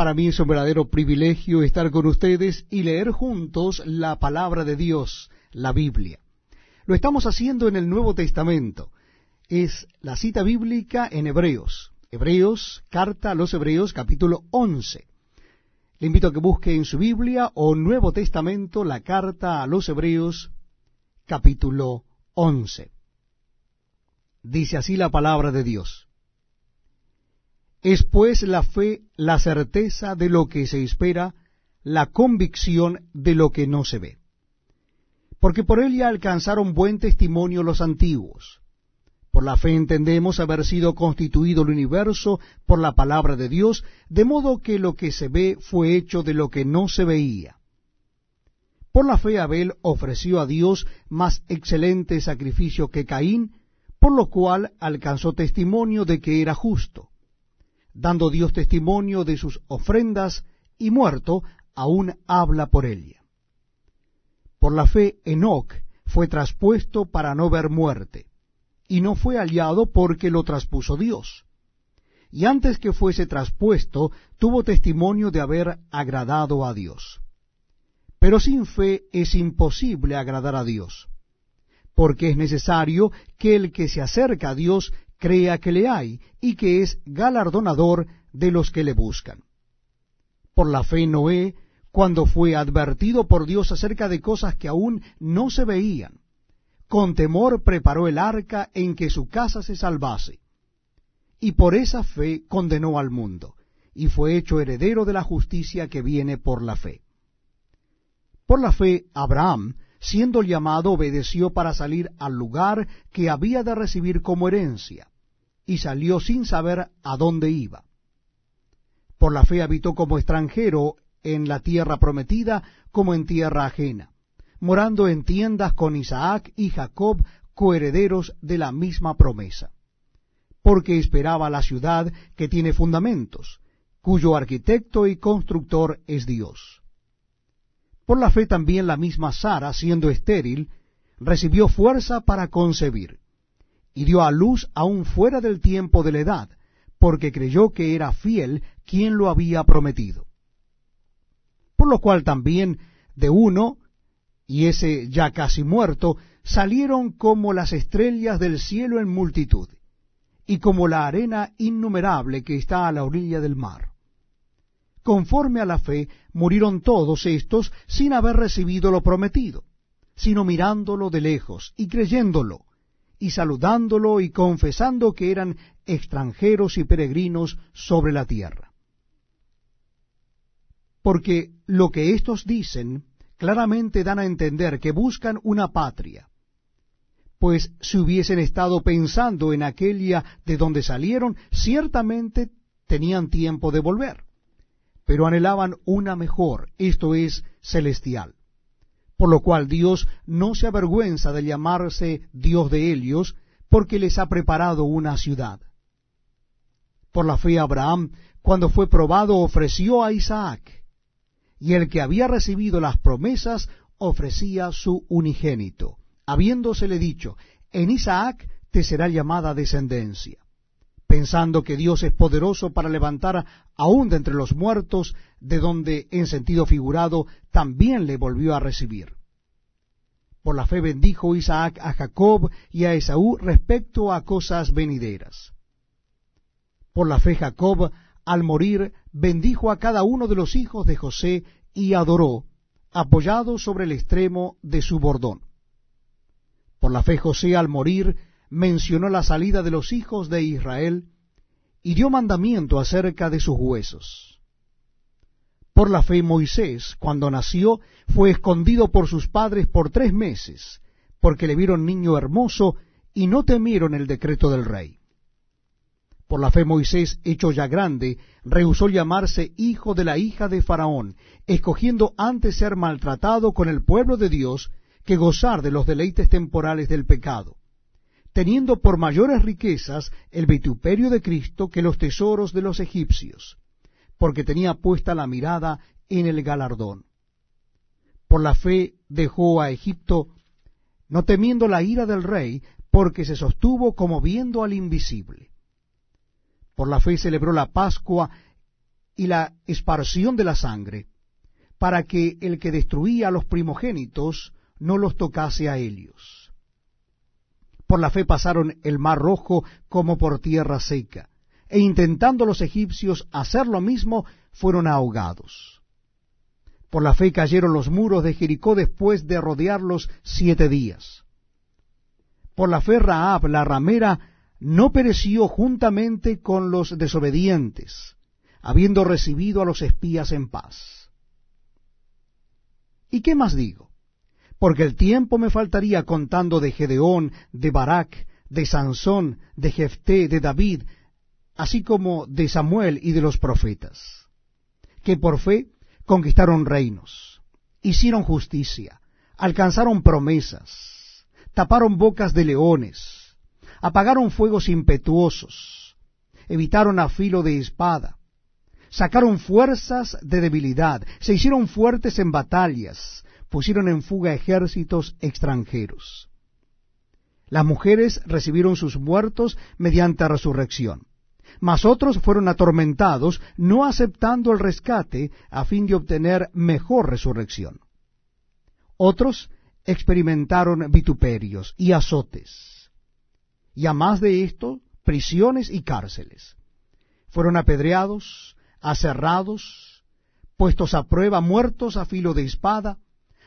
Para mí es un verdadero privilegio estar con ustedes y leer juntos la palabra de Dios, la Biblia. Lo estamos haciendo en el Nuevo Testamento. Es la cita bíblica en Hebreos. Hebreos, carta a los Hebreos, capítulo 11. Le invito a que busque en su Biblia o Nuevo Testamento la carta a los Hebreos, capítulo 11. Dice así la palabra de Dios. Es pues la fe la certeza de lo que se espera, la convicción de lo que no se ve. Porque por ella alcanzaron buen testimonio los antiguos. Por la fe entendemos haber sido constituido el universo por la palabra de Dios, de modo que lo que se ve fue hecho de lo que no se veía. Por la fe Abel ofreció a Dios más excelente sacrificio que Caín, por lo cual alcanzó testimonio de que era justo dando Dios testimonio de sus ofrendas, y muerto, aún habla por ella. Por la fe, Enoc fue traspuesto para no ver muerte, y no fue hallado porque lo traspuso Dios. Y antes que fuese traspuesto, tuvo testimonio de haber agradado a Dios. Pero sin fe es imposible agradar a Dios, porque es necesario que el que se acerca a Dios crea que le hay y que es galardonador de los que le buscan. Por la fe Noé, cuando fue advertido por Dios acerca de cosas que aún no se veían, con temor preparó el arca en que su casa se salvase. Y por esa fe condenó al mundo, y fue hecho heredero de la justicia que viene por la fe. Por la fe, Abraham, siendo llamado, obedeció para salir al lugar que había de recibir como herencia, y salió sin saber a dónde iba. Por la fe habitó como extranjero en la tierra prometida como en tierra ajena, morando en tiendas con Isaac y Jacob, coherederos de la misma promesa, porque esperaba la ciudad que tiene fundamentos, cuyo arquitecto y constructor es Dios. Por la fe también la misma Sara, siendo estéril, recibió fuerza para concebir y dio a luz aún fuera del tiempo de la edad, porque creyó que era fiel quien lo había prometido. Por lo cual también de uno, y ese ya casi muerto, salieron como las estrellas del cielo en multitud, y como la arena innumerable que está a la orilla del mar. Conforme a la fe, murieron todos estos sin haber recibido lo prometido, sino mirándolo de lejos y creyéndolo, y saludándolo y confesando que eran extranjeros y peregrinos sobre la tierra. Porque lo que éstos dicen claramente dan a entender que buscan una patria, pues si hubiesen estado pensando en aquella de donde salieron, ciertamente tenían tiempo de volver, pero anhelaban una mejor, esto es, celestial por lo cual Dios no se avergüenza de llamarse Dios de ellos, porque les ha preparado una ciudad. Por la fe Abraham, cuando fue probado, ofreció a Isaac, y el que había recibido las promesas ofrecía su unigénito, habiéndosele dicho, en Isaac te será llamada descendencia, pensando que Dios es poderoso para levantar aún de entre los muertos, de donde en sentido figurado también le volvió a recibir. Por la fe bendijo Isaac a Jacob y a Esaú respecto a cosas venideras. Por la fe Jacob, al morir, bendijo a cada uno de los hijos de José y adoró, apoyado sobre el extremo de su bordón. Por la fe José, al morir, mencionó la salida de los hijos de Israel y dio mandamiento acerca de sus huesos. Por la fe Moisés, cuando nació, fue escondido por sus padres por tres meses, porque le vieron niño hermoso y no temieron el decreto del rey. Por la fe Moisés, hecho ya grande, rehusó llamarse hijo de la hija de Faraón, escogiendo antes ser maltratado con el pueblo de Dios que gozar de los deleites temporales del pecado, teniendo por mayores riquezas el vituperio de Cristo que los tesoros de los egipcios porque tenía puesta la mirada en el galardón. Por la fe dejó a Egipto, no temiendo la ira del rey, porque se sostuvo como viendo al invisible. Por la fe celebró la Pascua y la esparción de la sangre, para que el que destruía a los primogénitos no los tocase a ellos. Por la fe pasaron el mar rojo como por tierra seca, e intentando los egipcios hacer lo mismo, fueron ahogados. Por la fe cayeron los muros de Jericó después de rodearlos siete días. Por la fe Raab, la ramera, no pereció juntamente con los desobedientes, habiendo recibido a los espías en paz. ¿Y qué más digo? Porque el tiempo me faltaría contando de Gedeón, de Barak, de Sansón, de Jefté, de David, así como de Samuel y de los profetas, que por fe conquistaron reinos, hicieron justicia, alcanzaron promesas, taparon bocas de leones, apagaron fuegos impetuosos, evitaron a filo de espada, sacaron fuerzas de debilidad, se hicieron fuertes en batallas, pusieron en fuga ejércitos extranjeros. Las mujeres recibieron sus muertos mediante resurrección mas otros fueron atormentados, no aceptando el rescate a fin de obtener mejor resurrección. Otros experimentaron vituperios y azotes, y a más de esto, prisiones y cárceles. Fueron apedreados, aserrados, puestos a prueba, muertos a filo de espada,